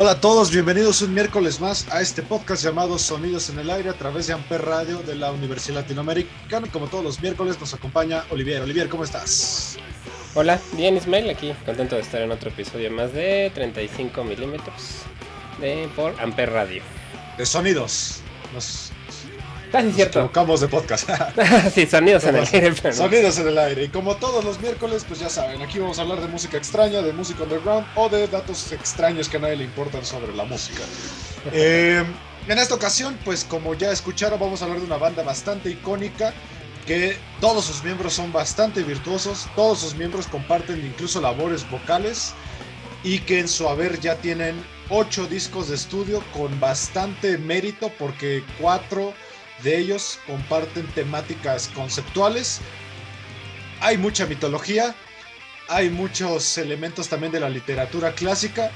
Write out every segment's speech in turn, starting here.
Hola a todos, bienvenidos un miércoles más a este podcast llamado Sonidos en el Aire a través de Amper Radio de la Universidad Latinoamericana. Como todos los miércoles nos acompaña Olivier. Olivier, ¿cómo estás? Hola, bien Ismael, aquí contento de estar en otro episodio más de 35 milímetros de, por Amper Radio. De sonidos. Nos, Casi cierto. equivocamos de podcast. sí, sonidos en el aire, pero. Sonidos en el aire. Y como todos los miércoles, pues ya saben, aquí vamos a hablar de música extraña, de música underground o de datos extraños que a nadie le importan sobre la música. Eh, en esta ocasión, pues como ya escucharon, vamos a hablar de una banda bastante icónica que todos sus miembros son bastante virtuosos, todos sus miembros comparten incluso labores vocales y que en su haber ya tienen ocho discos de estudio con bastante mérito porque cuatro de ellos comparten temáticas conceptuales. Hay mucha mitología, hay muchos elementos también de la literatura clásica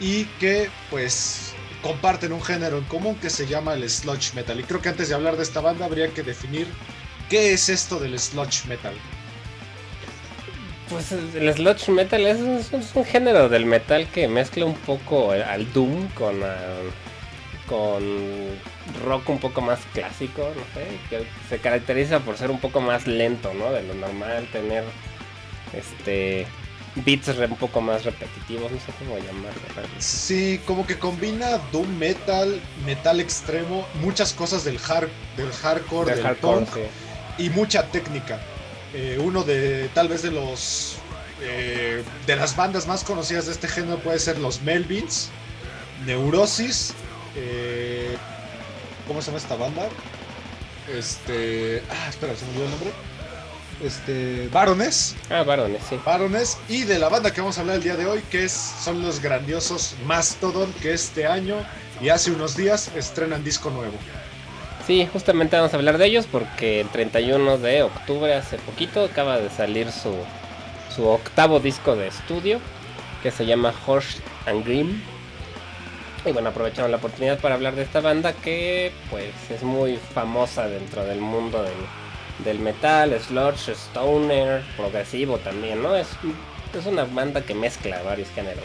y que pues comparten un género en común que se llama el sludge metal. Y creo que antes de hablar de esta banda habría que definir qué es esto del sludge metal. Pues el sludge metal es, un género del metal que mezcla un poco al doom con, ah, con rock un poco más clásico, no sé, que se caracteriza por ser un poco más lento, ¿no? De lo normal, tener este beats un poco más repetitivos, no sé cómo llamarlo. Sí, como que combina doom metal, metal extremo, muchas cosas del, hard, del hardcore, De del hardcore, punk sí. y mucha técnica. Eh, uno de tal vez de los eh, de las bandas más conocidas de este género puede ser los Melvins, Neurosis, eh, ¿cómo se llama esta banda? Este, ah, espera, se me olvidó el nombre. Este, Barones, Ah, varones, sí. Barones y de la banda que vamos a hablar el día de hoy que es, son los grandiosos Mastodon que este año y hace unos días estrenan disco nuevo. Sí, justamente vamos a hablar de ellos porque el 31 de octubre, hace poquito, acaba de salir su, su octavo disco de estudio que se llama Horse and Grim. Y bueno, aprovecharon la oportunidad para hablar de esta banda que pues es muy famosa dentro del mundo del, del metal, sludge, stoner, progresivo también, ¿no? Es, es una banda que mezcla varios géneros.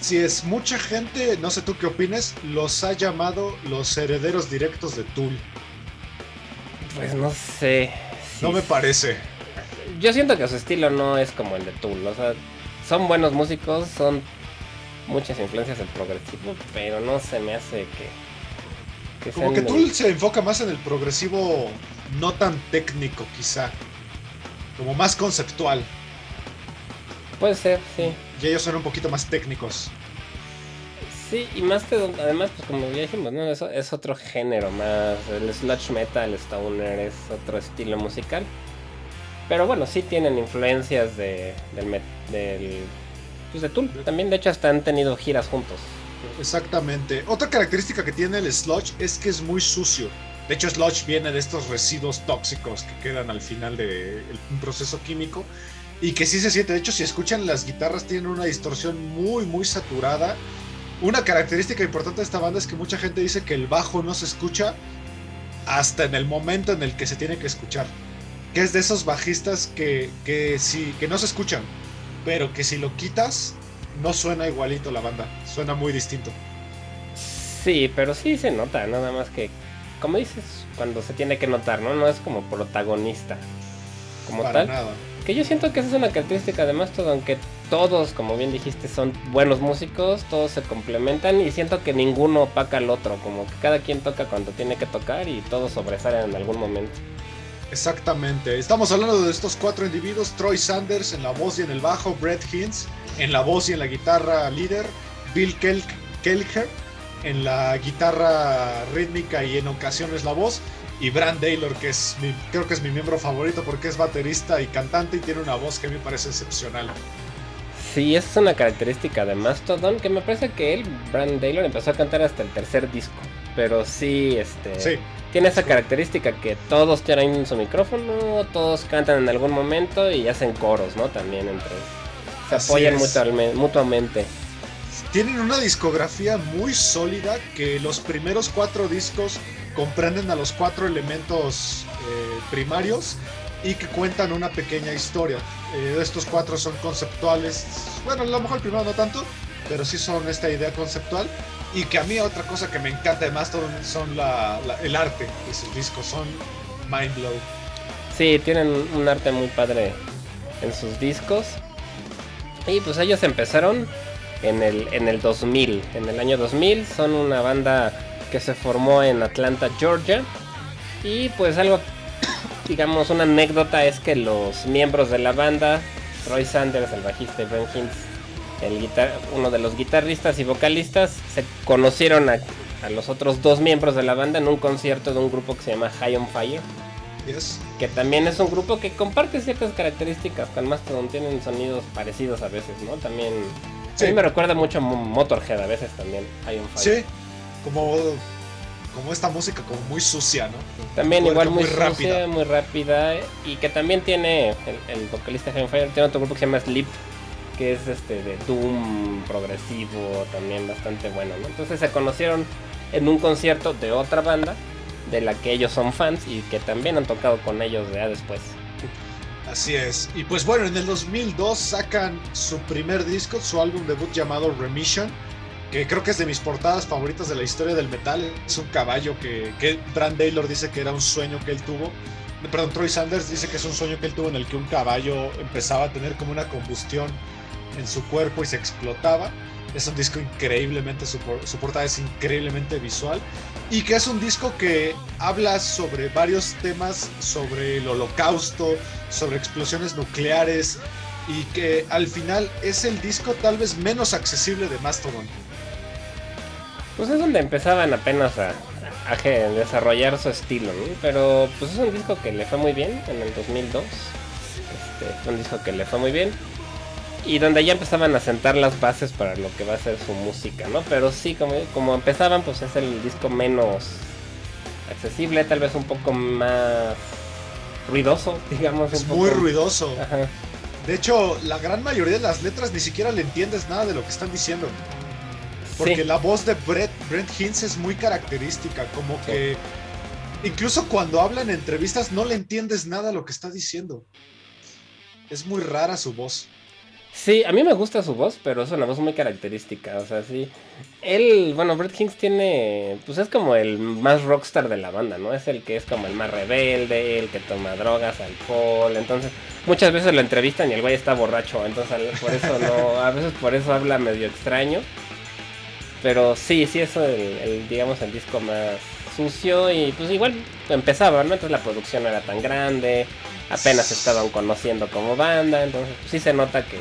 Si es mucha gente, no sé tú qué opines, los ha llamado los herederos directos de Tool. Pues no sé. No me parece. Yo siento que su estilo no es como el de Tool, o sea, son buenos músicos, son muchas influencias del progresivo, pero no se me hace que, que Como que Tool se enfoca más en el progresivo no tan técnico quizá. Como más conceptual. Puede ser, sí. Y ellos son un poquito más técnicos. Sí, y más que además, pues como ya dijimos, ¿no? Eso es otro género más. El sludge metal, el stoner es otro estilo musical. Pero bueno, sí tienen influencias de, del, del de. También, de hecho, hasta han tenido giras juntos. Exactamente. Otra característica que tiene el sludge es que es muy sucio. De hecho, sludge viene de estos residuos tóxicos que quedan al final de un proceso químico y que sí se siente. De hecho, si escuchan las guitarras tienen una distorsión muy, muy saturada. Una característica importante de esta banda es que mucha gente dice que el bajo no se escucha hasta en el momento en el que se tiene que escuchar. Que es de esos bajistas que, que, sí, que no se escuchan, pero que si lo quitas no suena igualito la banda, suena muy distinto. Sí, pero sí se nota, nada más que, como dices, cuando se tiene que notar, ¿no? No es como protagonista como Para tal. nada. Que yo siento que esa es una característica de Mastodon, que todos, como bien dijiste, son buenos músicos, todos se complementan y siento que ninguno opaca al otro, como que cada quien toca cuando tiene que tocar y todos sobresalen en algún momento. Exactamente. Estamos hablando de estos cuatro individuos: Troy Sanders en la voz y en el bajo, Brett Hintz en la voz y en la guitarra líder, Bill Kel en la guitarra rítmica y en ocasiones la voz, y Brand Taylor, que es mi, creo que es mi miembro favorito porque es baterista y cantante y tiene una voz que me parece excepcional. Sí, esa es una característica de Mastodon, que me parece que él, Brand Taylor, empezó a cantar hasta el tercer disco. Pero sí, este. Tiene esa característica que todos tienen su micrófono, todos cantan en algún momento y hacen coros, ¿no? También entre Se apoyan mutuamente tienen una discografía muy sólida que los primeros cuatro discos comprenden a los cuatro elementos eh, primarios y que cuentan una pequeña historia. Eh, estos cuatro son conceptuales, bueno, a lo mejor el primero no tanto, pero sí son esta idea conceptual y que a mí otra cosa que me encanta además son el arte de sus discos, son mind blow. Sí, tienen un arte muy padre en sus discos. Y pues ellos empezaron en el, en el 2000. En el año 2000 son una banda que se formó en Atlanta, Georgia. Y pues algo, digamos, una anécdota es que los miembros de la banda, Roy Sanders, el bajista, y Ben Hintz, el uno de los guitarristas y vocalistas, se conocieron a, a, los otros dos miembros de la banda en un concierto de un grupo que se llama High on Fire. Que también es un grupo que comparte ciertas características con Mastodon, tienen sonidos parecidos a veces, ¿no? También a mí me recuerda mucho a Motorhead a veces también. Hay un Sí, como, como esta música como muy sucia, ¿no? También igual muy, rápida. muy rápida. Y que también tiene el, vocalista Heaven Fire, tiene otro grupo que se llama Sleep, que es este de Doom progresivo, también bastante bueno, ¿no? Entonces se conocieron en un concierto de otra banda de la que ellos son fans y que también han tocado con ellos ya después. Así es. Y pues bueno, en el 2002 sacan su primer disco, su álbum debut llamado Remission, que creo que es de mis portadas favoritas de la historia del metal. Es un caballo que, que Brand Taylor dice que era un sueño que él tuvo. Perdón, Troy Sanders dice que es un sueño que él tuvo en el que un caballo empezaba a tener como una combustión en su cuerpo y se explotaba. Es un disco increíblemente, su, es increíblemente visual y que es un disco que habla sobre varios temas, sobre el holocausto, sobre explosiones nucleares y que al final es el disco tal vez menos accesible de Mastodon. Pues es donde empezaban apenas a, desarrollar su estilo, pero pues es un disco que le fue muy bien en el 2002. Este, un disco que le fue muy bien y donde ya empezaban a sentar las bases para lo que va a ser su música, ¿no? Pero sí, como, como empezaban, pues es el disco menos accesible, tal vez un poco más ruidoso, digamos. Es muy ruidoso. De hecho, la gran mayoría de las letras ni siquiera le entiendes nada de lo que están diciendo. Porque la voz de Brett, Brent Hintz es muy característica, como que incluso cuando habla en entrevistas no le entiendes nada a lo que está diciendo. Es muy rara su voz. Sí, a mí me gusta su voz, pero es una voz muy característica. O sea, sí. Él, bueno, Brett Kings tiene. Pues es como el más rockstar de la banda, ¿no? Es el que es como el más rebelde, el que toma drogas, alcohol. Entonces, muchas veces lo entrevistan y el güey está borracho. Entonces, por eso no. A veces por eso habla medio extraño. Pero sí, sí es el, digamos, el disco más sucio. Y pues igual empezaba, ¿no? Entonces la producción no era tan grande apenas estaban conociendo como banda, entonces sí se nota que,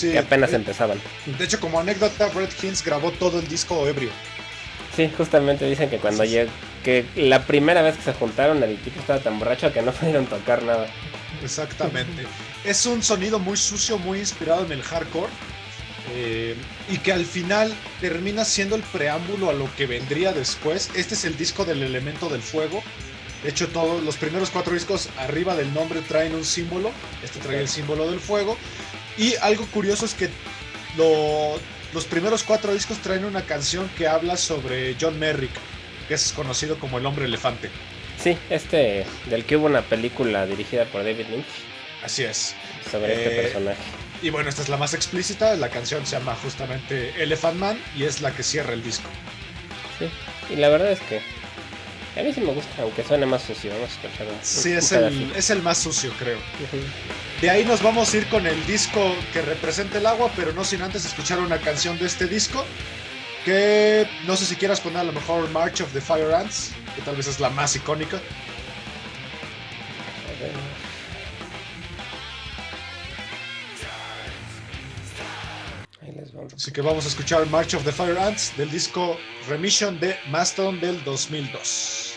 que apenas empezaban. De hecho, como anécdota, Brett Hintz grabó todo el disco ebrio. Sí, justamente dicen que cuando llegó, que la primera vez que se juntaron el tipo estaba tan borracho que no pudieron tocar nada. Exactamente. es un sonido muy sucio, muy inspirado en el hardcore. Eh, y que al final termina siendo el preámbulo a lo que vendría después. Este es el disco del elemento del fuego, de hecho, todos los primeros cuatro discos arriba del nombre traen un símbolo. Este trae el símbolo del fuego. Y algo curioso es que los primeros cuatro discos traen una canción que habla sobre John Merrick, que es conocido como el hombre elefante. Sí, este, del que hubo una película dirigida por David Lynch. Así es. Sobre este eh, personaje. Y bueno, esta es la más explícita. La canción se llama justamente Elephant Man y es la que cierra el disco. Sí, y la verdad es que a mí sí me gusta, aunque suene más sucio. Vamos Sí, es el, es el más sucio, creo. De ahí nos vamos a ir con el disco que representa el agua, pero no sin antes escuchar una canción de este disco. Que no sé si quieras poner a lo mejor March of the Fire Ants, que tal vez es la más icónica. Así que vamos a escuchar March of the Fire Ants del disco Remission de Mastodon del 2002.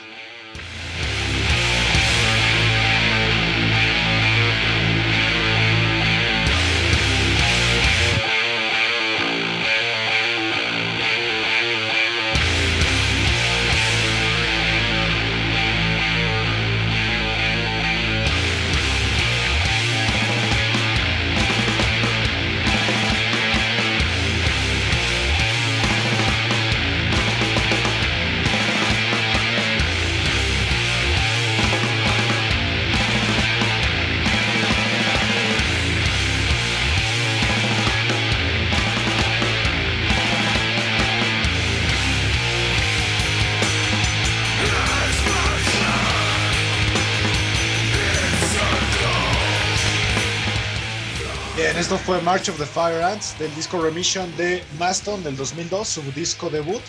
Esto fue March of the Fire Ants del disco Remission de Maston del 2002, su disco debut.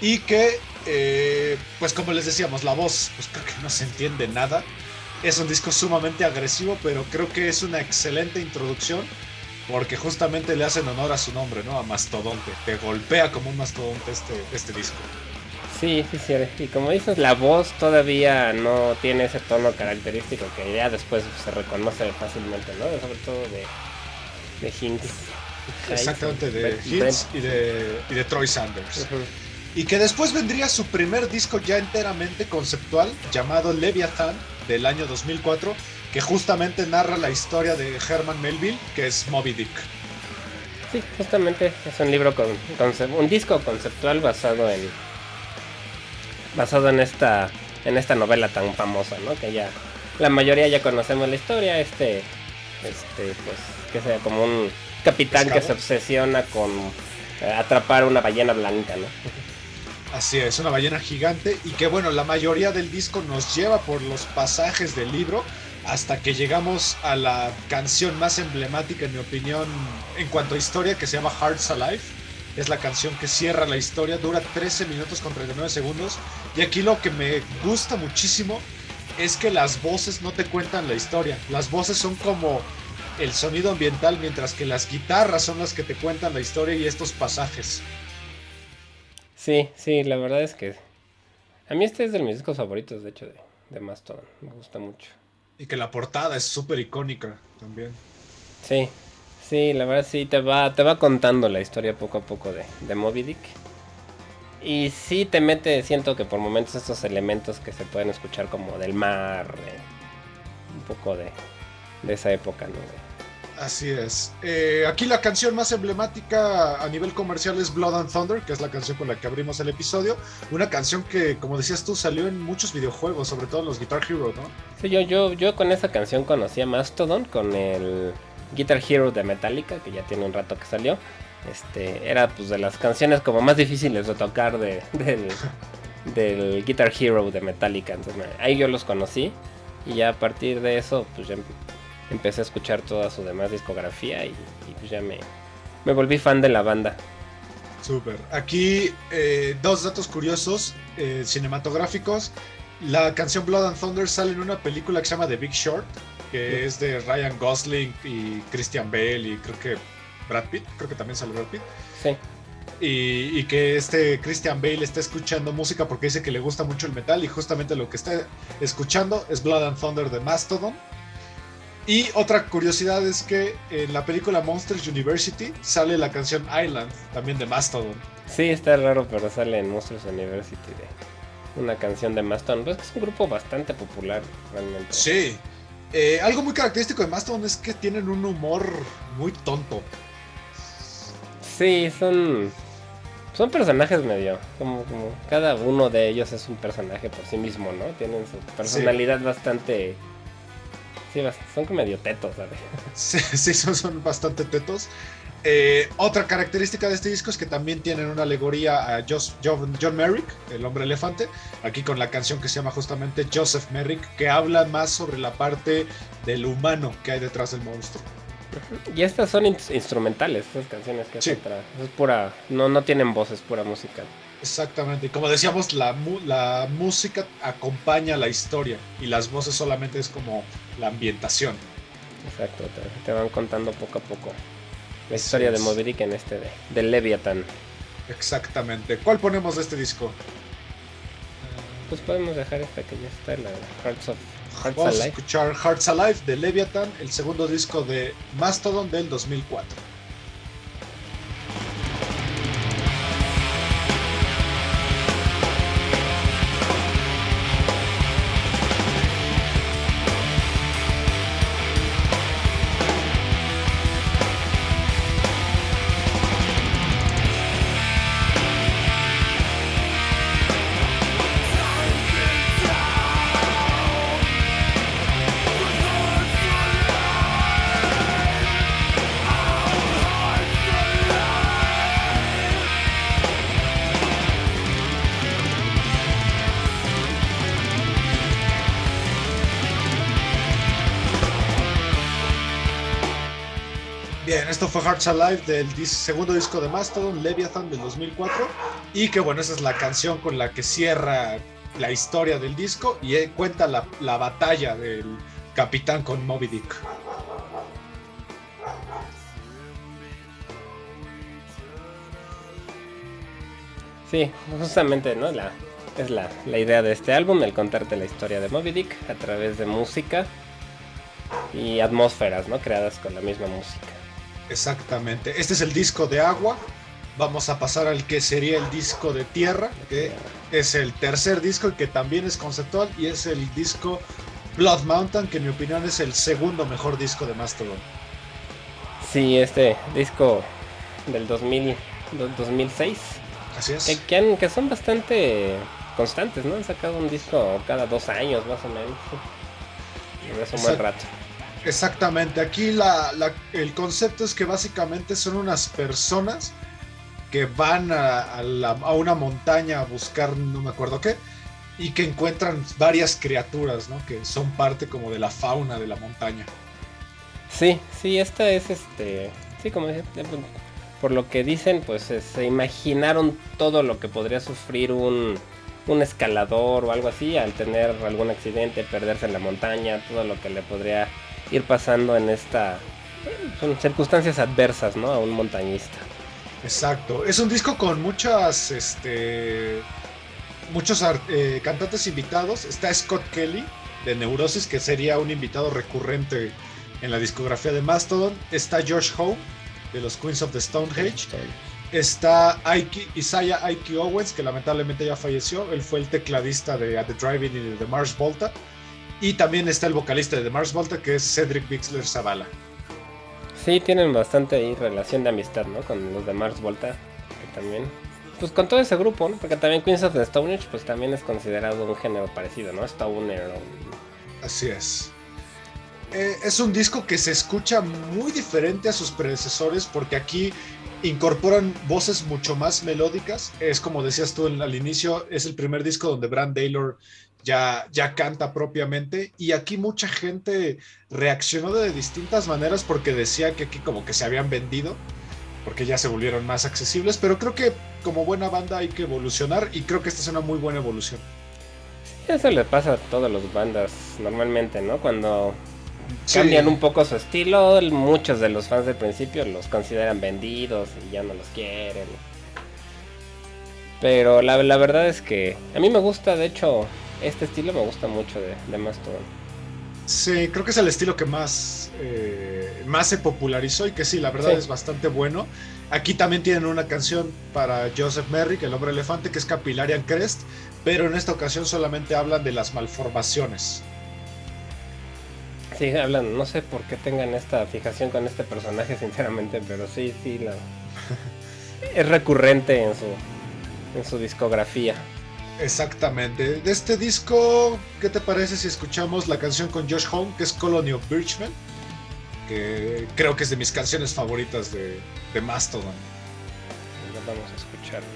Y que, eh, pues como les decíamos, la voz, pues creo que no se entiende nada. Es un disco sumamente agresivo, pero creo que es una excelente introducción porque justamente le hacen honor a su nombre, ¿no? A Mastodonte. Te golpea como un mastodonte este, este disco. Sí, sí, sí. Y como dices, la voz todavía no tiene ese tono característico que ya después se reconoce fácilmente, ¿no? Sobre todo de de Hinks. Exactamente, de Hinks y de, y de Troy Sanders. Y que después vendría su primer disco ya enteramente conceptual llamado Leviathan del año 2004, que justamente narra la historia de Herman Melville, que es Moby Dick. Sí, justamente es un libro con, un disco conceptual basado en basado en esta en esta novela tan famosa, ¿no? Que ya la mayoría ya conocemos la historia, este este pues que sea como un capitán que se obsesiona con eh, atrapar una ballena blanca, ¿no? Así es, una ballena gigante y que bueno, la mayoría del disco nos lleva por los pasajes del libro hasta que llegamos a la canción más emblemática en mi opinión en cuanto a historia que se llama Hearts Alive. Es la canción que cierra la historia, dura 13 minutos con 39 segundos y aquí lo que me gusta muchísimo es que las voces no te cuentan la historia, las voces son como el sonido ambiental, mientras que las guitarras son las que te cuentan la historia y estos pasajes. Sí, sí, la verdad es que a mí este es de mis discos favoritos, de hecho, de, de Mastodon. Me gusta mucho. Y que la portada es súper icónica también. Sí, sí, la verdad sí, te va, te va contando la historia poco a poco de, de Moby Dick. Y sí te mete, siento que por momentos estos elementos que se pueden escuchar como del mar, un poco de, de esa época, ¿no? Así es. Eh, aquí la canción más emblemática a nivel comercial es Blood and Thunder, que es la canción con la que abrimos el episodio. Una canción que, como decías tú, salió en muchos videojuegos, sobre todo en los Guitar Hero, ¿no? Sí, yo, yo, yo con esa canción conocí a Mastodon, con el Guitar Hero de Metallica, que ya tiene un rato que salió. Este, era pues de las canciones como más difíciles de tocar de, del, del Guitar Hero de Metallica. Entonces ahí yo los conocí. Y ya a partir de eso, pues ya empecé a escuchar toda su demás discografía y, pues ya me, me, volví fan de la banda. Súper. Aquí eh, dos datos curiosos eh, cinematográficos. La canción Blood and Thunder sale en una película que se llama The Big Short, que es de Ryan Gosling y Christian Bale y creo que Brad Pitt, creo que también sale Brad Pitt. Sí. Y, y, que este Christian Bale está escuchando música porque dice que le gusta mucho el metal y justamente lo que está escuchando es Blood and Thunder de Mastodon y otra curiosidad es que en la película Monsters University sale la canción Island, también de Mastodon. Sí, está raro, pero sale en Monsters University de una canción de Mastodon. Pues es un grupo bastante popular, realmente. Sí. Eh, algo muy característico de Mastodon es que tienen un humor muy tonto. Sí, son. Son personajes medio. Como, como cada uno de ellos es un personaje por sí mismo, ¿no? Tienen su personalidad bastante Sí, son como medio tetos, ¿sabes? Sí, sí son, son bastante tetos. Eh, otra característica de este disco es que también tienen una alegoría a John, John, Merrick, el hombre elefante, aquí con la canción que se llama justamente Joseph Merrick, que habla más sobre la parte del humano que hay detrás del monstruo. Y estas son instrumentales, estas canciones que sí. es pura, no, no tienen voces, pura música. Exactamente, y como decíamos, la, la música acompaña la historia y las voces solamente es como la ambientación. Exacto, te van contando poco a poco. La historia de Moby en este de, Leviathan. Exactamente. ¿Cuál ponemos de este disco? Pues podemos dejar esta que ya está, la Hearts of Hearts Vamos a escuchar Hearts Alive de Leviathan, el segundo disco de Mastodon del 2004. Esto fue Hearts Alive del segundo disco de Mastodon, Leviathan del 2004. Y que bueno, esa es la canción con la que cierra la historia del disco y eh, cuenta la, la batalla del capitán con Moby Dick. Sí, justamente, ¿no? La, es la, la, idea de este álbum, el contarte la historia de Moby Dick a través de música y atmósferas, ¿no? Creadas con la misma música. Exactamente. Este es el disco de agua. Vamos a pasar al que sería el disco de tierra, que es el tercer disco y que también es conceptual y es el disco Blood Mountain, que en mi opinión es el segundo mejor disco de Mastodon. Sí, este disco del 2000, 2006. Así es. Que, que, son bastante constantes, ¿no? Han sacado un disco cada dos años más o menos. Es un buen rato. Exactamente, aquí el concepto es que básicamente son unas personas que van a, una montaña a buscar no me acuerdo qué y que encuentran varias criaturas, ¿no? Que son parte como de la fauna de la montaña. Sí, sí, esta es este, sí, como dije, por lo que dicen, pues se imaginaron todo lo que podría sufrir un, un escalador o algo así al tener algún accidente, perderse en la montaña, todo lo que le podría ir pasando en esta son circunstancias adversas, ¿no? A un montañista. Exacto. Es un disco con muchas, este, muchos eh, cantantes invitados. Está Scott Kelly de Neurosis, que sería un invitado recurrente en la discografía de Mastodon. Está George Howe de los Queens of the Stone Age. Está Isaiah Ike Owens, que lamentablemente ya falleció. Él fue el tecladista de At the Driving y de The Mars Volta. Y también está el vocalista de The Mars Volta, que es Cedric Bixler Zavala. Sí, tienen bastante ahí relación de amistad, ¿no? Con los de Mars Volta, que también. Pues con todo ese grupo, ¿no? Porque también Queens of the Stone Age, pues también es considerado un género parecido, ¿no? Stoner. Así es. Eh, es un disco que se escucha muy diferente a sus predecesores porque aquí incorporan voces mucho más melódicas. Es como decías tú al inicio, es el primer disco donde Brand Taylor ya, ya canta propiamente y aquí mucha gente reaccionó de distintas maneras porque decía que aquí como que se habían vendido porque ya se volvieron más accesibles, pero creo que como buena banda hay que evolucionar y creo que esta es una muy buena evolución. Eso le pasa a todas las bandas normalmente, ¿no? Cuando cambian un poco su estilo, muchos de los fans del principio los consideran vendidos y ya no los quieren. Pero la, la verdad es que a mí me gusta, de hecho, este estilo me gusta mucho de, de Mastodon. Sí, creo que es el estilo que más, eh, más se popularizó y que sí, la verdad es bastante bueno. Aquí también tienen una canción para Joseph Merrick, el hombre elefante, que es Capillarian Crest, pero en esta ocasión solamente hablan de las malformaciones. Sí, hablan, no sé por qué tengan esta fijación con este personaje, sinceramente, pero sí, sí, la... es recurrente en su, en su discografía. Exactamente. De este disco, ¿qué te parece si escuchamos la canción con Josh Home, que es Colony of Birchmen? Que creo que es de mis canciones favoritas de, de Mastodon. Vamos a escucharla.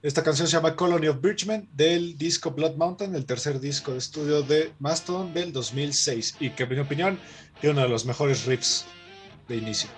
Esta canción se llama Colony of Birchmen del disco Blood Mountain, el tercer disco de estudio de Mastodon del 2006 y que en mi opinión tiene uno de los mejores riffs de inicio.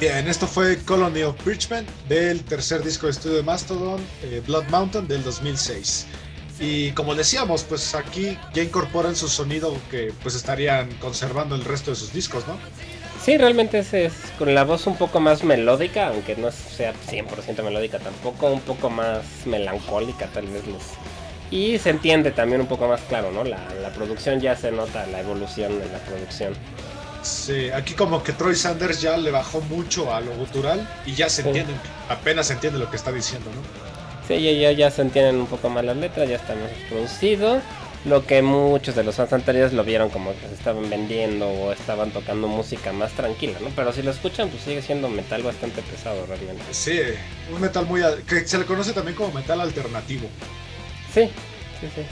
Bien, esto fue Colony of Bridgman del tercer disco de estudio de Mastodon, eh, Blood Mountain del 2006. Y como decíamos, pues aquí ya incorporan su sonido que pues estarían conservando el resto de sus discos, ¿no? Sí, realmente es, es con la voz un poco más melódica, aunque no sea 100% melódica tampoco, un poco más melancólica tal vez. Y se entiende también un poco más claro, ¿no? La, la producción ya se nota la evolución de la producción. Sí, aquí como que Troy Sanders ya le bajó mucho a lo gutural y ya se Sí. apenas se entiende lo que está diciendo, ¿no? Sí, ya, ya, ya se entienden un poco más las letras, ya está más producido. Lo que muchos de los fans anteriores lo vieron como que se estaban vendiendo o estaban tocando música más tranquila, ¿no? Pero si lo escuchan, pues sigue siendo metal bastante pesado realmente. Sí, un metal muy... que se le conoce también como metal alternativo. Sí, sí, sí.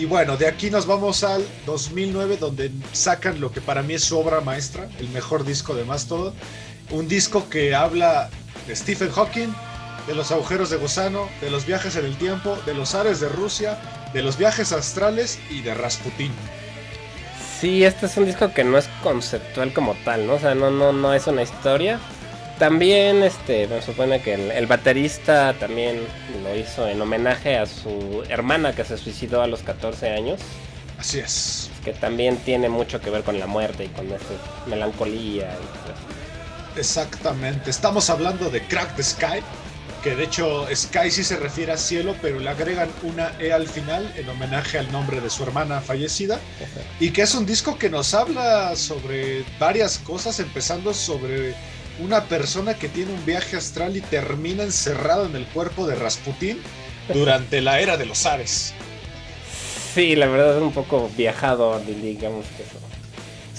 Y bueno, de aquí nos vamos al 2009, donde sacan lo que para mí es su obra maestra, el mejor disco de Mastodon. Un disco que habla de Stephen Hawking, de los agujeros de gusano, de los viajes en el tiempo, de los ares de Rusia, de los viajes astrales y de Rasputín. Sí, este es un disco que no es conceptual como tal, ¿no? O sea, no, no, no es una historia. También, este, me supone que el, el baterista también lo hizo en homenaje a su hermana que se suicidó a los 14 años, Así es. que también tiene mucho que ver con la muerte y con esta melancolía. y todo eso. Exactamente. Estamos hablando de Crack the Sky, que de hecho Sky sí se refiere a cielo, pero le agregan una E al final en homenaje al nombre de su hermana fallecida. Y que es un disco que nos habla sobre varias cosas, empezando sobre una persona que tiene un viaje astral y termina encerrado en el cuerpo de Rasputín durante la era de los Ares. Sí, la verdad es un poco viajado, digamos que eso.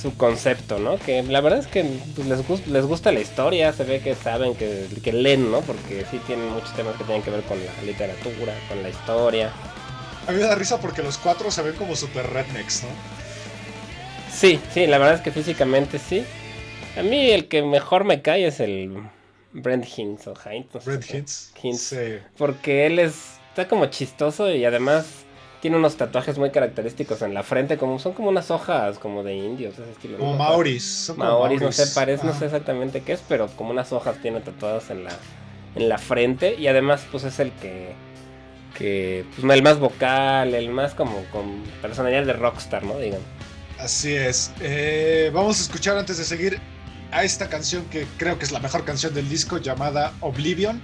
Su concepto, ¿no? Que la verdad es que pues, les, les gusta la historia, se ve que saben, que, que leen, ¿no? Porque sí tienen muchos temas que tienen que ver con la literatura, con la historia. A mí me da risa porque los cuatro se ven como super rednecks, ¿no? Sí, sí, la verdad es que físicamente sí. A mí el que mejor me cae es el Brent Hinds o no sé cómo- Hints. Hinds. Sí. Porque él es, está como chistoso y además tiene unos tatuajes muy característicos en la frente, como son como unas hojas como de indios, ese estilo. Como maoris. son como Maoris, no sé, parece, no sé exactamente qué es, pero como unas hojas tiene tatuadas en la, en la frente y además pues es el que, que pues, el más vocal, el más como con personalidad de rockstar, ¿no? Digan. Así es. Eh, vamos a escuchar antes de seguir a esta canción que creo que es la mejor canción del disco llamada Oblivion.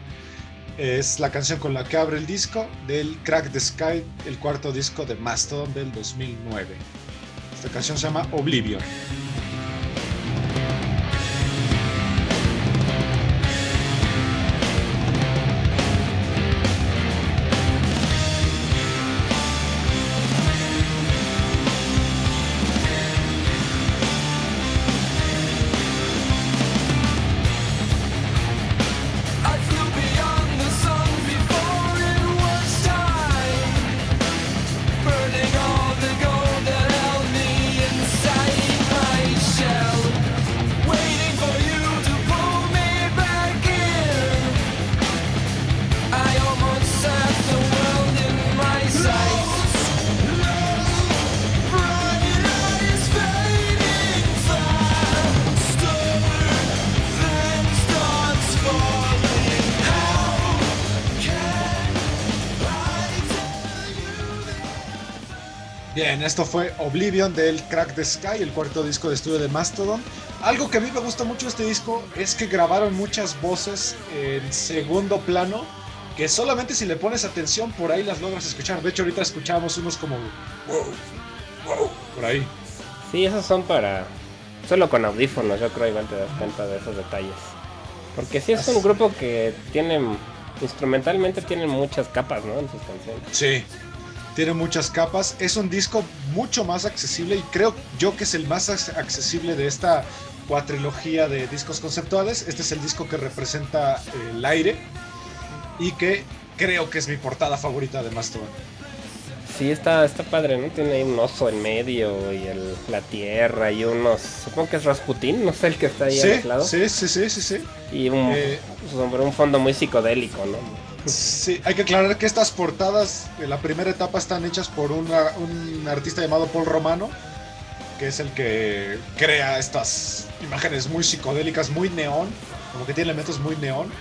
Es la canción con la que abre el disco del Crack the Sky, el cuarto disco de Mastodon del 2009. Esta canción se llama Oblivion. Bien, esto fue Oblivion del Crack the Sky, el cuarto disco de estudio de Mastodon. Algo que a mí me gusta mucho de este disco es que grabaron muchas voces en segundo plano, que solamente si le pones atención por ahí las logras escuchar. De hecho, ahorita escuchamos unos como wow, wow, por ahí. Sí, esos son para. Solo con audífonos, yo creo, igual te das cuenta de esos detalles. Porque sí es un grupo que tiene. Instrumentalmente tienen muchas capas, ¿no? En sus canciones. Sí. Tiene muchas capas. Es un disco mucho más accesible y creo yo que es el más ac- accesible de esta cuatrilogía de discos conceptuales. Este es el disco que representa el aire y que creo que es mi portada favorita de Mastodon. Sí, está, está padre, ¿no? Tiene ahí un oso en medio y el, la tierra y unos. Supongo que es Rasputín, no sé el que está ahí Sí, al lado. sí, sí, sí, sí, sí. Y un, Eh, sobre un fondo muy psicodélico, ¿no? Sí, hay que aclarar que estas portadas de la primera etapa están hechas por un artista llamado Paul Romano, que es el que crea estas imágenes muy psicodélicas, muy neón, como que tiene elementos muy neón,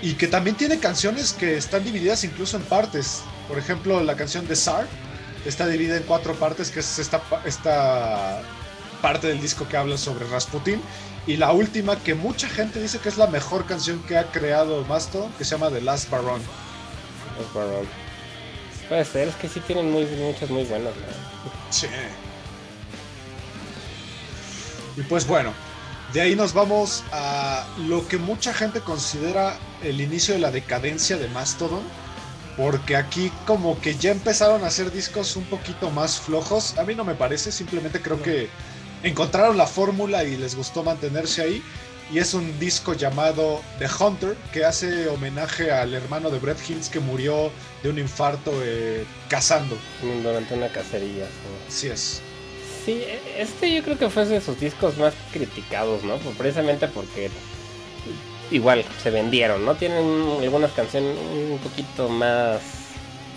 y que también tiene canciones que están divididas incluso en partes. Por ejemplo, la canción de Sar está dividida en cuatro partes, que es esta, esta parte del disco que habla sobre Rasputin. Y la última, que mucha gente dice que es la mejor canción que ha creado Mastodon, que se llama The Last Baron. Los Baron. Puede ser, es que sí tienen muy, muchas muy buenas, ¿no? Sí. Y pues bueno, de ahí nos vamos a lo que mucha gente considera el inicio de la decadencia de Mastodon. Porque aquí como que ya empezaron a hacer discos un poquito más flojos. A mí no me parece, simplemente creo que encontraron la fórmula y les gustó mantenerse ahí. Y es un disco llamado The Hunter, que hace homenaje al hermano de Brett Hills que murió de un infarto eh, cazando. Durante una cacería. sí. Así es. Sí, este yo creo que fue de sus discos más criticados, ¿no? Precisamente porque igual se vendieron, ¿no? Tienen algunas canciones un poquito más,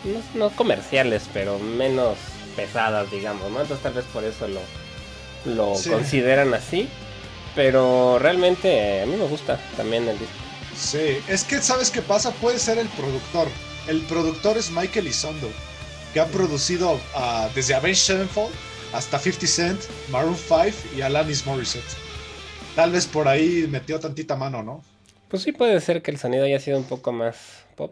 no, no comerciales, pero menos pesadas, digamos, ¿no? Entonces tal vez por eso lo, lo Sí. consideran así. Pero realmente eh, a mí me gusta también el disco. Sí, es que ¿sabes qué pasa? Puede ser el productor. El productor es Michael Isondo, que ha producido ah, desde Avenged Sevenfold hasta 50 Cent, Maroon 5 y Alanis Morissette. Tal vez por ahí metió tantita mano, ¿no? Pues sí puede ser que el sonido haya sido un poco más pop.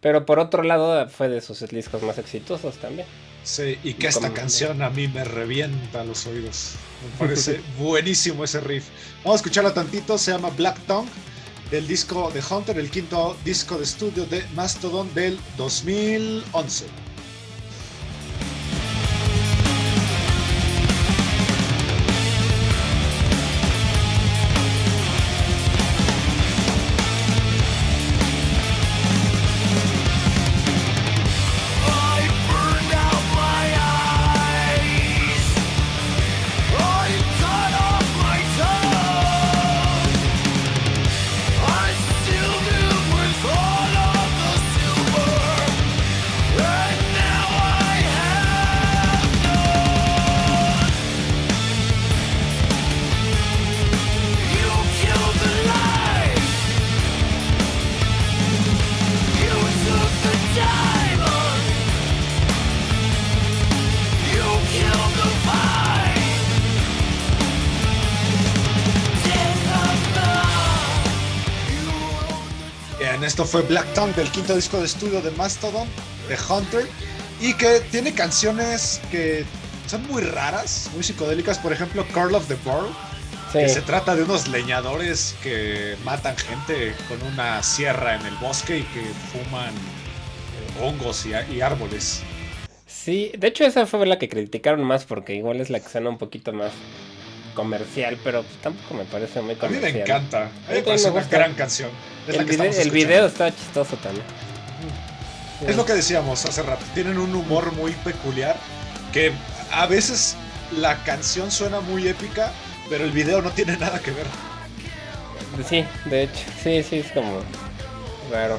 Pero por otro lado fue de sus discos más exitosos también. Sí, y que esta Como- canción a mí me revienta los oídos. Me parece buenísimo ese riff. Vamos a escucharla tantito, se llama Black Tongue, del disco de Hunter, el quinto disco de estudio de Mastodon del 2011. Esto fue Black Tongue del quinto disco de estudio de Mastodon, de Hunter, y que tiene canciones que son muy raras, muy psicodélicas. Por ejemplo, Curl of the Borough, Sí, que se trata de unos leñadores que matan gente con una sierra en el bosque y que fuman eh, hongos y, y árboles. sí, de hecho esa fue la que criticaron más porque igual es la que suena un poquito más comercial, pero pues tampoco me parece muy A mí comercial. me encanta, a mí me parece una gran canción. Es la El, que vide- estamos el video está chistoso también. Es lo que decíamos hace rato. Tienen un humor muy peculiar que a veces la canción suena muy épica, pero el video no tiene nada que ver. Sí, de hecho, sí, sí, es como raro.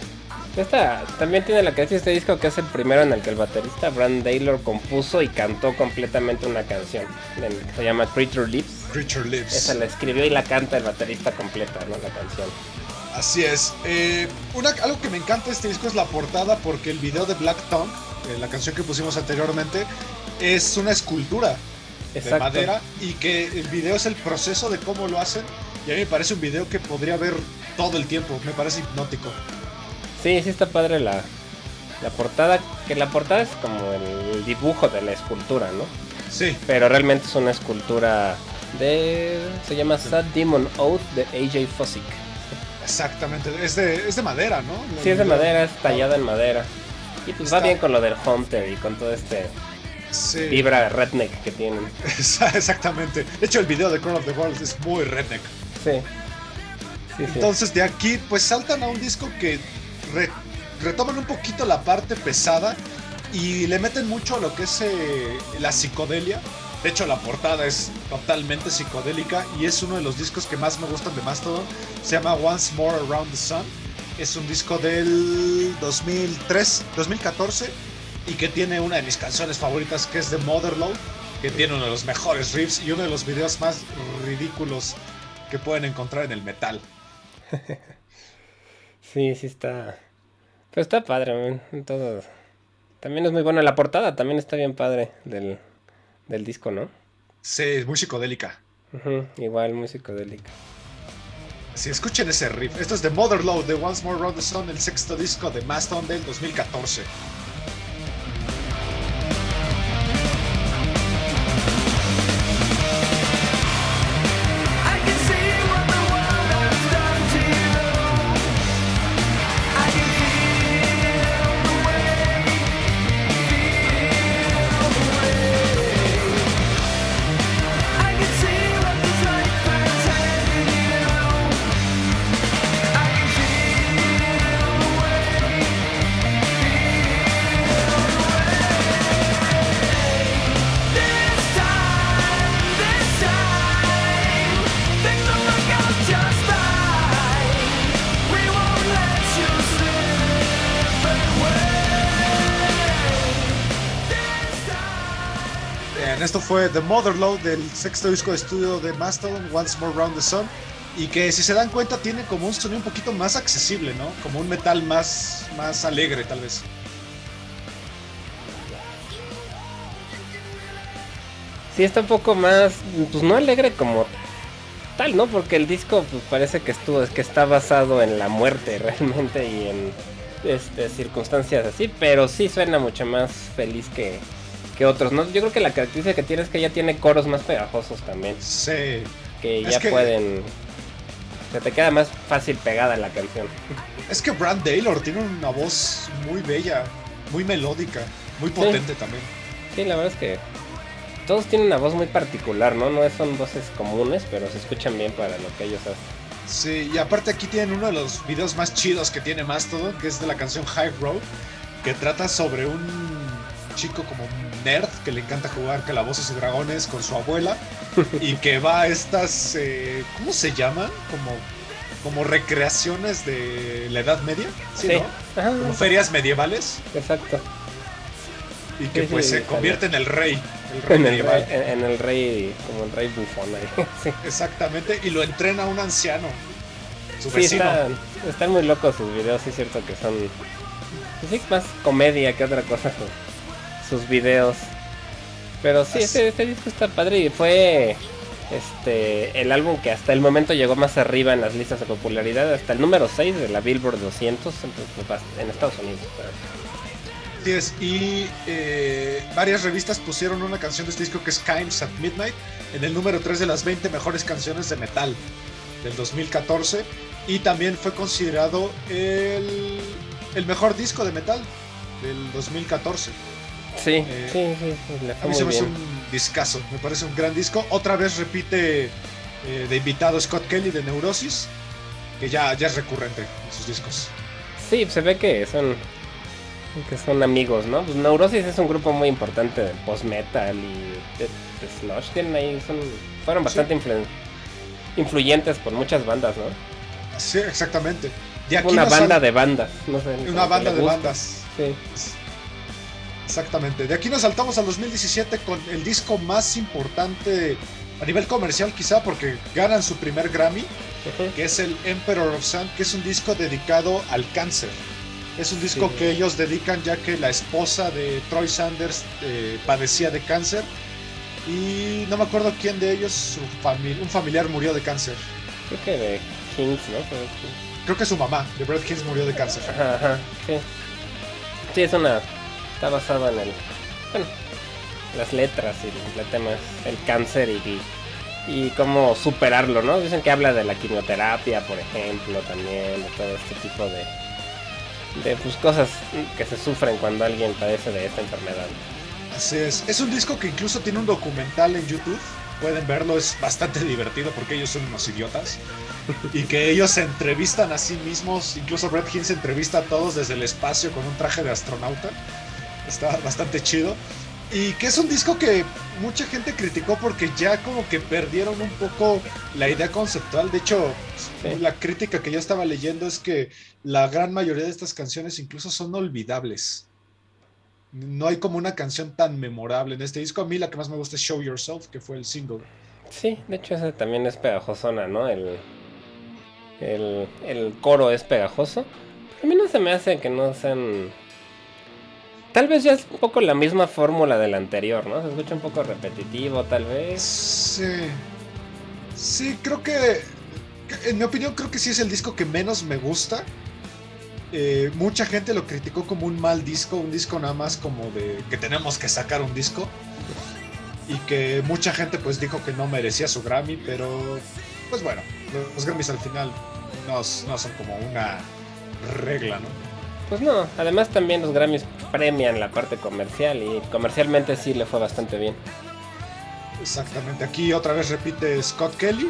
Esta también tiene la que este disco que es el primero en el que el baterista Brand Taylor compuso y cantó completamente una canción. que se llama Creature Lips. Creature Lives. Esa la escribió y la canta el baterista completa, ¿no? La canción. Así es. Eh, una, algo que me encanta de este disco es la portada porque el video de Black Tongue, eh, la canción que pusimos anteriormente, es una escultura de madera y que el video es el proceso de cómo lo hacen. Y a mí me parece un video que podría ver todo el tiempo. Me parece hipnótico. Sí, sí está padre la, la portada. Que la portada es como el dibujo de la escultura, ¿no? Sí, Pero realmente es una escultura de. Se llama Sad Demon Oath de AJ Fossick. exactamente. Es de, es de madera, ¿no? Sí, es de madera, es tallada en madera. Y pues va bien con lo del Hunter y con todo este Sí. vibra redneck que tienen. Exactamente. De hecho, el video de Crown of the World es muy redneck. Sí. Sí, sí. Entonces de aquí pues saltan a un disco que re- retoman un poquito la parte pesada y le meten mucho a lo que es eh, la psicodelia. De hecho la portada es totalmente psicodélica y es uno de los discos que más me gustan de Mastodon. Se llama Once More Around the Sun. Es un disco del 2003, 2014 y que tiene una de mis canciones favoritas que es The Motherload, que tiene uno de los mejores riffs y uno de los videos más ridículos que pueden encontrar en el metal. Sí, sí está. Pero está padre, man, todo. También es muy buena la portada, también está bien padre del, del disco, ¿no? Sí, es muy psicodélica. Igual, muy psicodélica. Si escuchen ese riff. Esto es The Motherload de Once More Round the Sun, el sexto disco de Mastodon del 2014. Fue The Motherload del sexto disco de estudio de Mastodon, Once More Round the Sun. Y que si se dan cuenta tiene como un sonido un poquito más accesible, ¿no? Como un metal más, más alegre tal vez. Sí, está un poco más, pues no alegre como tal, ¿no? Porque el disco pues, parece que estuvo, es que está basado en la muerte realmente y en este, circunstancias así, pero sí suena mucho más feliz que, que otros, ¿no? Yo creo que la característica que tiene es que ya tiene coros más pegajosos también, Sí. que ya que- pueden... Se te queda más fácil pegada la canción. Es que Brad Taylor tiene una voz muy bella, muy melódica, muy potente también. Sí, la verdad es que todos tienen una voz muy particular, ¿no? No son voces comunes, pero se escuchan bien para lo que ellos hacen. Sí, y aparte aquí tienen uno de los videos más chidos que tiene Mastodon, que es de la canción High Road, que trata sobre un chico como nerd que le encanta jugar calabozos y dragones con su abuela y que va a estas, eh, ¿cómo se llaman? Como, como recreaciones de la Edad Media, ¿sí, no? Ajá, Como ferias medievales exacto. y que Sí, pues se convierte en el rey, el rey En el, medieval. rey, en, en el rey, como el rey bufón ahí. Exactamente, y lo entrena un anciano, su vecino. están, están muy locos sus videos, sí es cierto que son pues sí, más comedia que otra cosa sus videos. Pero sí, este, este disco está padre y fue este el álbum que hasta el momento llegó más arriba en las listas de popularidad, hasta el número 6 de la Billboard 200 entonces, pues, en Estados Unidos. Así es, y eh, varias revistas pusieron una canción de este disco que es Kimes at Midnight en el número 3 de las 20 mejores canciones de metal del 2014 y también fue considerado el, el mejor disco de metal del 2014. Sí, Eh, sí, sí, A mí se me hace bien. un discazo, me parece un gran disco. Otra vez repite eh, de invitado Scott Kelly de Neurosis, que ya, ya es recurrente en sus discos. Sí, se ve que son que son amigos, ¿no? Pues Neurosis es un grupo muy importante de post-metal y de, de sludge. Tienen ahí, son, fueron Sí. bastante influ- influyentes por muchas bandas, ¿no? Sí, exactamente. De aquí una banda de bandas, no sé. Una banda de bandas. Sí. Exactamente. De aquí nos saltamos al 2017 con el disco más importante a nivel comercial quizá porque ganan su primer Grammy que es el Emperor of Sun, que es un disco dedicado al cáncer. Es un disco Sí. que ellos dedican ya que la esposa de Troy Sanders eh, padecía de cáncer y no me acuerdo quién de ellos, su fami- un familiar murió de cáncer. Creo que de Kings, ¿no? Kings. Creo que su mamá, de Brad Hines, murió de cáncer. Ajá, ajá, sí. Sí, es una. Está basado en el. Bueno, las letras y el tema es el cáncer y, y cómo superarlo, ¿no? Dicen que habla de la quimioterapia, por ejemplo, también, de todo este tipo de. de pues, cosas que se sufren cuando alguien padece de esta enfermedad. Así es. Es un disco que incluso tiene un documental en YouTube. Pueden verlo, es bastante divertido porque ellos son unos idiotas. Y que ellos se entrevistan a sí mismos. Incluso Hines se entrevista a todos desde el espacio con un traje de astronauta. Está bastante chido. Y que es un disco que mucha gente criticó porque ya como que perdieron un poco la idea conceptual. De hecho, Sí. la crítica que yo estaba leyendo es que la gran mayoría de estas canciones incluso son olvidables. No hay como una canción tan memorable en este disco. A mí la que más me gusta es Show Yourself, que fue el single. Sí, de hecho, ese también es pegajosona, ¿no? El, el, el coro es pegajoso. A mí no se me hace que no sean. Tal vez ya es un poco la misma fórmula del anterior, ¿no? Se escucha un poco repetitivo, tal vez. Sí. Sí, creo que. En mi opinión, creo que sí es el disco que menos me gusta. Eh, mucha gente lo criticó como un mal disco, un disco nada más como de que tenemos que sacar un disco. Y que mucha gente pues dijo que no merecía su Grammy, pero pues bueno, los Grammys al final no, no son como una regla, ¿no? Pues no, además también los Grammys premian la parte comercial y comercialmente sí le fue bastante bien. Exactamente, aquí otra vez repite Scott Kelly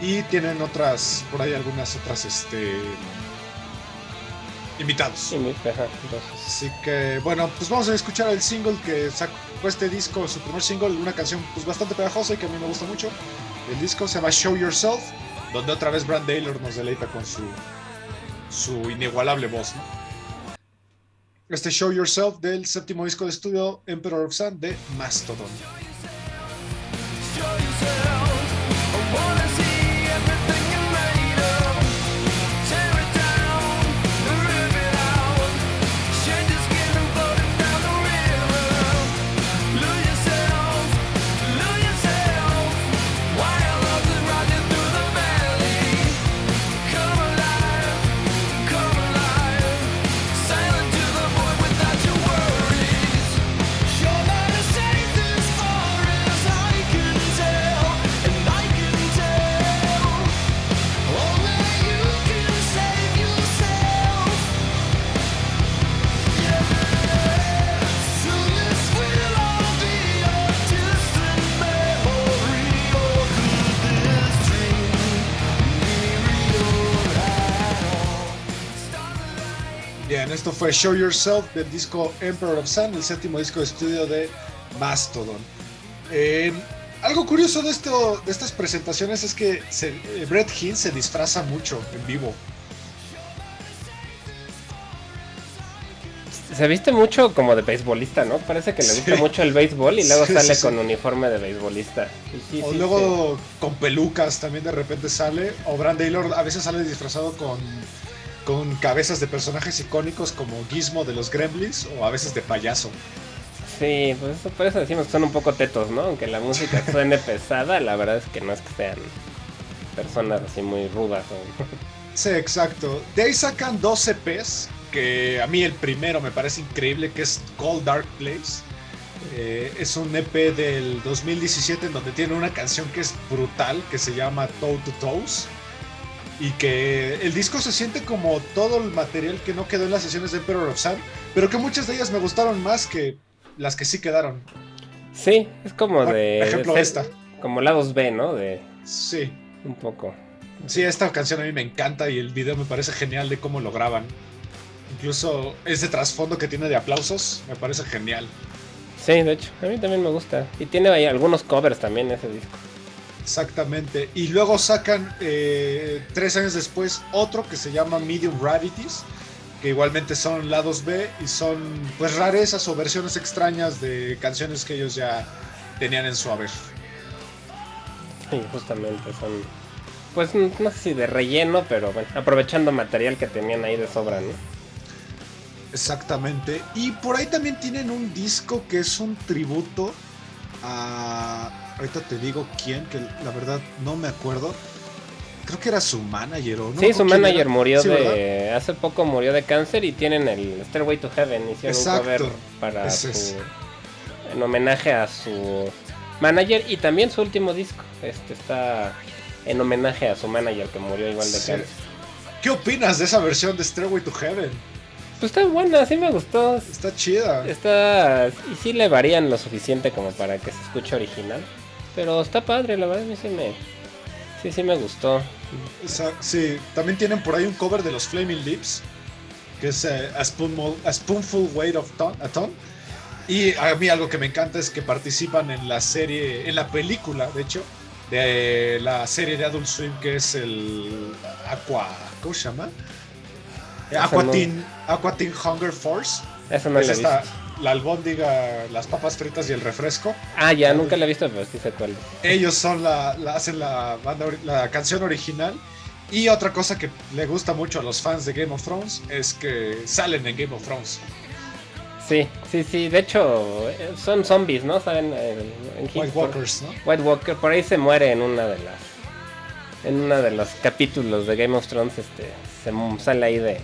y tienen otras, por ahí algunas otras, este, invitados. Así que, bueno, pues vamos a escuchar el single que sacó este disco, su primer single, una canción pues bastante pegajosa y que a mí me gusta mucho. El disco se llama Show Yourself, donde otra vez Brand Taylor nos deleita con su, su inigualable voz, ¿no? Este Show Yourself del séptimo disco de estudio Emperor of Sun de Mastodon. Esto fue Show Yourself del disco Emperor of Sun, el séptimo disco de estudio de Mastodon. Eh, algo curioso de, esto, de estas presentaciones es que se, eh, Brett Hinn se disfraza mucho en vivo. Se viste mucho como de beisbolista, ¿no? Parece que le gusta Sí. mucho el béisbol y luego Sí, sale sí, con uniforme de beisbolista. O luego con pelucas también de repente sale. O Brand Taylor a veces sale disfrazado con, con cabezas de personajes icónicos como Gizmo de los Gremlins o a veces de payaso. Sí, pues eso, por eso decimos que son un poco tetos, ¿no? Aunque la música suene pesada, la verdad es que no es que sean personas así muy rudas. ¿no? Sí, exacto. De ahí sacan dos EPs, que a mí el primero me parece increíble, que es Cold Dark Place. Eh, es un EP del 2017 en donde tiene una canción que es brutal, que se llama Toe to Toes. Y que el disco se siente como todo el material que no quedó en las sesiones de Emperor of Sun, pero que muchas de ellas me gustaron más que las que sí quedaron. Sí, es como Por de... ejemplo, de- esta. Como lados B, ¿no? De Sí. un poco. Sí, esta canción a mí me encanta y el video me parece genial de cómo lo graban. Incluso ese trasfondo que tiene de aplausos me parece genial. Sí, de hecho, a mí también me gusta. Y tiene ahí algunos covers también ese disco. Exactamente. Y luego sacan eh, tres años después otro que se llama Medium Rarities, que igualmente son lados B y son pues rarezas o versiones extrañas de canciones que ellos ya tenían en su haber. Sí, justamente son pues no sé si de relleno, pero bueno, aprovechando material que tenían ahí de sobra, ¿no? Exactamente. Y por ahí también tienen un disco que es un tributo a. Ahorita te digo quién, que la verdad no me acuerdo. Creo que era su manager o no. sí, su manager era. murió Sí, ¿verdad? de. Hace poco murió de cáncer y tienen el Stairway to Heaven. Hicieron Exacto. un cover para su. En homenaje a su manager y también su último disco. Este está en homenaje a su manager que murió igual de Sí. cáncer. ¿Qué opinas de esa versión de Stairway to Heaven? Pues está buena, sí me gustó. Está chida. Está. Y sí le varían lo suficiente como para que se escuche original. Pero está padre, la verdad, a mí sí me. Sí, sí me gustó. Esa- sí, también tienen por ahí un cover de los Flaming Lips, que es eh, a, Spoonful, a Spoonful Weight of Ton, a Ton. Y a mí algo que me encanta es que participan en la serie, en la película, de hecho, de la serie de Adult Swim, que es el Aqua, ¿cómo se llama? Esa Aqua. Teen, Aqua Teen Hunger Force. Eso no es la he esta, visto. La albóndiga, las papas fritas y el refresco. Ah, ya, nunca la he visto, pero sí sé cuál. Ellos son la, la- hacen la banda la canción original. Y otra cosa que le gusta mucho a los fans de Game of Thrones es que salen en Game of Thrones. Sí, sí, sí. De hecho, eh, son zombies, ¿no? Saben, Eh, en White Walkers, ¿no? White Walker, por ahí se muere en una de las. En uno de los capítulos de Game of Thrones, este. Se sale ahí de.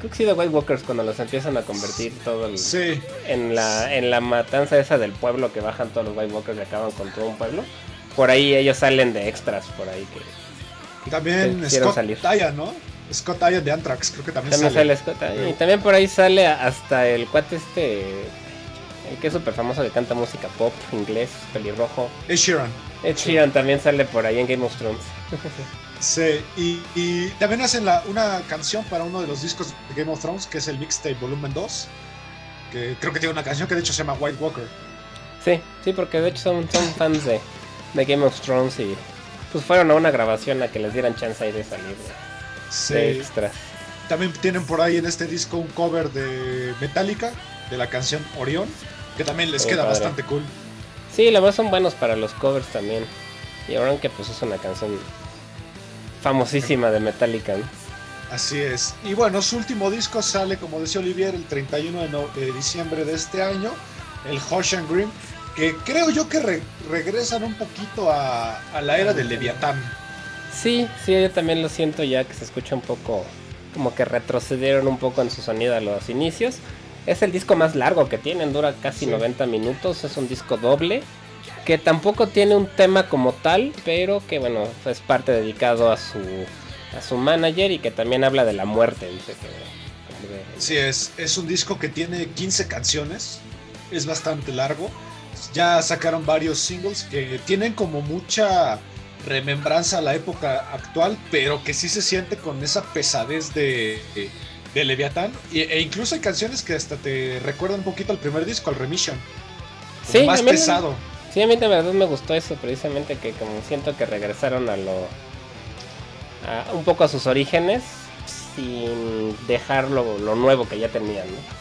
Creo que sí de White Walkers cuando los empiezan a convertir todo el. Sí, En la, en la matanza esa del pueblo que bajan todos los White Walkers y acaban con todo un pueblo. Por ahí ellos salen de extras, por ahí que. también Quisieron Scott salir. Tyan, ¿no? Scott Tyan de Anthrax, creo que también, También sale. sale Scott ahí. Y también por ahí sale hasta el cuate este. El que es súper famoso que canta música pop, inglés, pelirrojo. Ed Sheeran. Ed Sheeran también sale por ahí en Game of Thrones. Sí, y, y también hacen la, una canción para uno de los discos de Game of Thrones, que es el Mixtape Volumen 2. Que creo que tiene una canción que de hecho se llama White Walker. Sí, sí, porque de hecho son, son fans de, de Game of Thrones y pues fueron a una grabación a que les dieran chance ahí de salir de, Sí. de extras. También tienen por ahí en este disco un cover de Metallica, de la canción Orión, que también les Muy queda padre. bastante cool. Sí, la verdad son buenos para los covers también. Y ahora que pues es una canción famosísima de Metallica. ¿no? Así es. Y bueno, su último disco sale, como decía Olivier, el 31 de, no- de diciembre de este año, el Hush and Grim, que creo yo que re- regresan un poquito a, a la era del Leviatán. Sí, sí, yo también lo siento ya que se escucha un poco como que retrocedieron un poco en su sonido a los inicios. Es el disco más largo que tienen, dura casi Sí. 90 minutos, es un disco doble que tampoco tiene un tema como tal, pero que bueno, es parte dedicado a su a su manager y que también habla de la muerte, dice que de- Sí, es, es un disco que tiene 15 canciones, es bastante largo. Ya sacaron varios singles que tienen como mucha remembranza a la época actual, pero que sí se siente con esa pesadez de, de Leviatán. Y- e incluso hay canciones que hasta te recuerdan un poquito al primer disco, al Remission. Sí, más pesado. Sí, a mí de verdad me gustó eso, precisamente que como siento que regresaron a lo... un poco a sus orígenes sin dejar lo, nuevo que ya tenían, ¿no?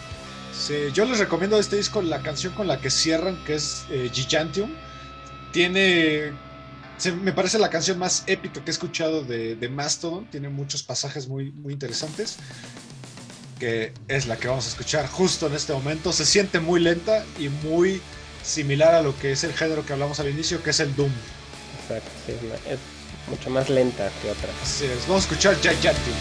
Sí, yo les recomiendo este disco la canción con la que cierran, que es eh, Gigantium. Tiene. me parece la canción más épica que he escuchado de, de Mastodon. Tiene muchos pasajes muy, muy interesantes. Que es la que vamos a escuchar justo en este momento. Se siente muy lenta y muy similar a lo que es el género que hablamos al inicio, que es el Doom. Exacto, sí, es, una- es mucho más lenta que otras. Así es, vamos a escuchar Gigantium.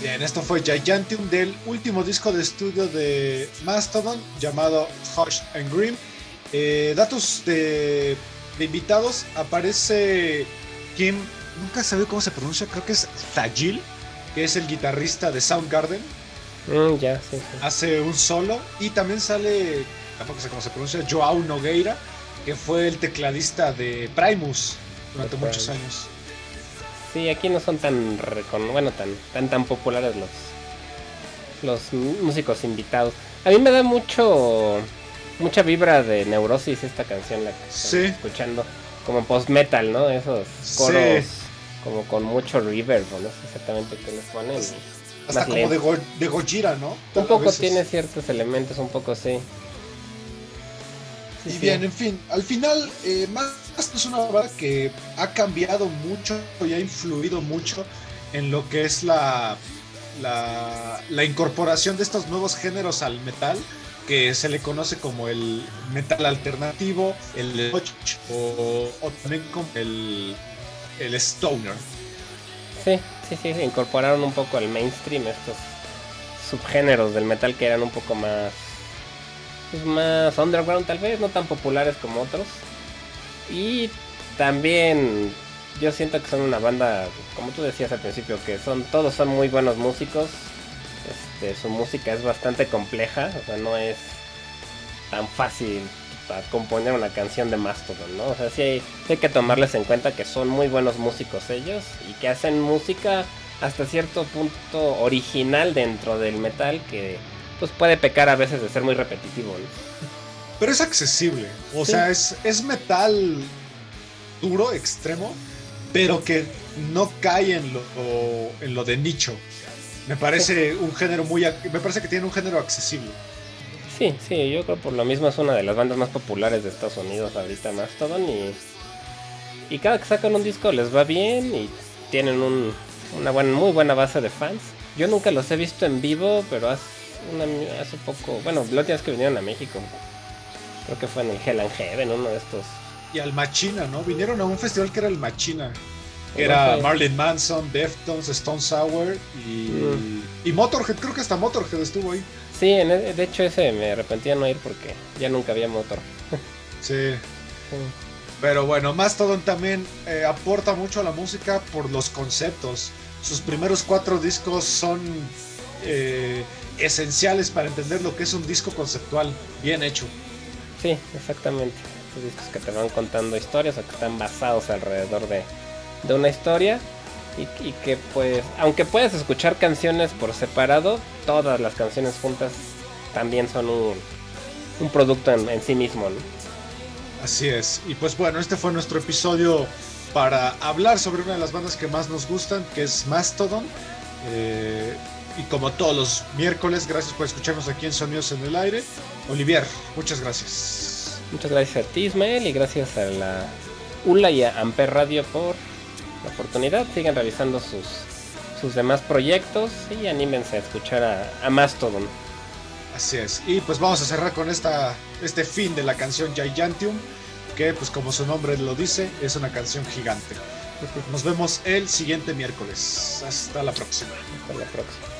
Bien, esto fue Gigantium del último disco de estudio de Mastodon llamado Hush and Grim. Eh, datos de, de invitados: aparece Joaquim, nunca sabía cómo se pronuncia, creo que es Thagil, que es el guitarrista de Soundgarden, Mm, ya, sí, sí. hace un solo y también sale, tampoco sé cómo se pronuncia, Joao Nogueira, que fue el tecladista de Primus durante muchos Primus. años. Sí, aquí no son tan recon... bueno, tan tan tan populares los los músicos invitados. A mí me da mucho mucha vibra de Neurosis esta canción la que estoy Sí. escuchando, como post metal, ¿no? Esos coros como con mucho reverb, ¿no? Sé exactamente qué les ponen. Hasta como de, Go- de Gojira, ¿no? Un A poco tiene ciertos elementos, un poco sí. Sí, Y bien, en fin, al final, eh, más es una banda que ha cambiado mucho y ha influido mucho en lo que es la, la, incorporación de estos nuevos géneros al metal, que se le conoce como el metal alternativo, el o, o también como el, el stoner. Sí, sí, sí, sí, incorporaron un poco al mainstream estos subgéneros del metal que eran un poco más pues más underground tal vez, no tan populares como otros. Y también yo siento que son una banda, como tú decías al principio, que son todos son muy buenos músicos. Este, su música es bastante compleja, o sea, no es tan fácil para componer una canción de Mastodon, ¿no? O sea, sí hay, sí hay que tomarles en cuenta que son muy buenos músicos ellos y que hacen música hasta cierto punto original dentro del metal que pues puede pecar a veces de ser muy repetitivo, ¿no? Pero es accesible, o Sí. sea, es, es metal duro, extremo, pero que no cae en lo, en lo de nicho. Me parece un género muy... Me parece que tiene un género accesible. Sí, sí, yo creo por lo mismo es una de las bandas más populares de Estados Unidos ahorita Mastodon y y cada que sacan un disco les va bien y tienen un, una buena, muy buena base de fans. Yo nunca los he visto en vivo, pero hace, una- hace poco, bueno, última vez que vinieron a México, creo que fue en el Hell and Heaven, uno de estos. Y al Machina, ¿no? Vinieron a un festival que era el Machina. Que era sé. Marilyn Manson, Deftones, Stone Sour y, Mm. y Motorhead. Creo que hasta Motorhead estuvo ahí. Sí, en e- de hecho ese me arrepentí de no ir porque ya nunca había motor. Sí. Pero bueno, Mastodon también eh, aporta mucho a la música por los conceptos. Sus primeros cuatro discos son eh, esenciales para entender lo que es un disco conceptual bien hecho. Sí, exactamente. Estos discos que te van contando historias o que están basados alrededor de, de una historia. Y, y que pues, aunque puedas escuchar canciones por separado, todas las canciones juntas también son un, un producto en, en sí mismo. ¿no? Así es. Y pues bueno, este fue nuestro episodio para hablar sobre una de las bandas que más nos gustan, que es Mastodon. Eh, y como todos los miércoles, gracias por escucharnos aquí en Sonidos en el Aire. Olivier, muchas gracias. Muchas gracias a ti Ismael y gracias a la ULA y a Amper Radio por la oportunidad. Sigan realizando sus, sus demás proyectos y anímense a escuchar a, a Mastodon. Así es. Y pues vamos a cerrar con esta, este fin de la canción Gigantium, que pues como su nombre lo dice, es una canción gigante. Nos vemos el siguiente miércoles. Hasta la próxima. Hasta la próxima.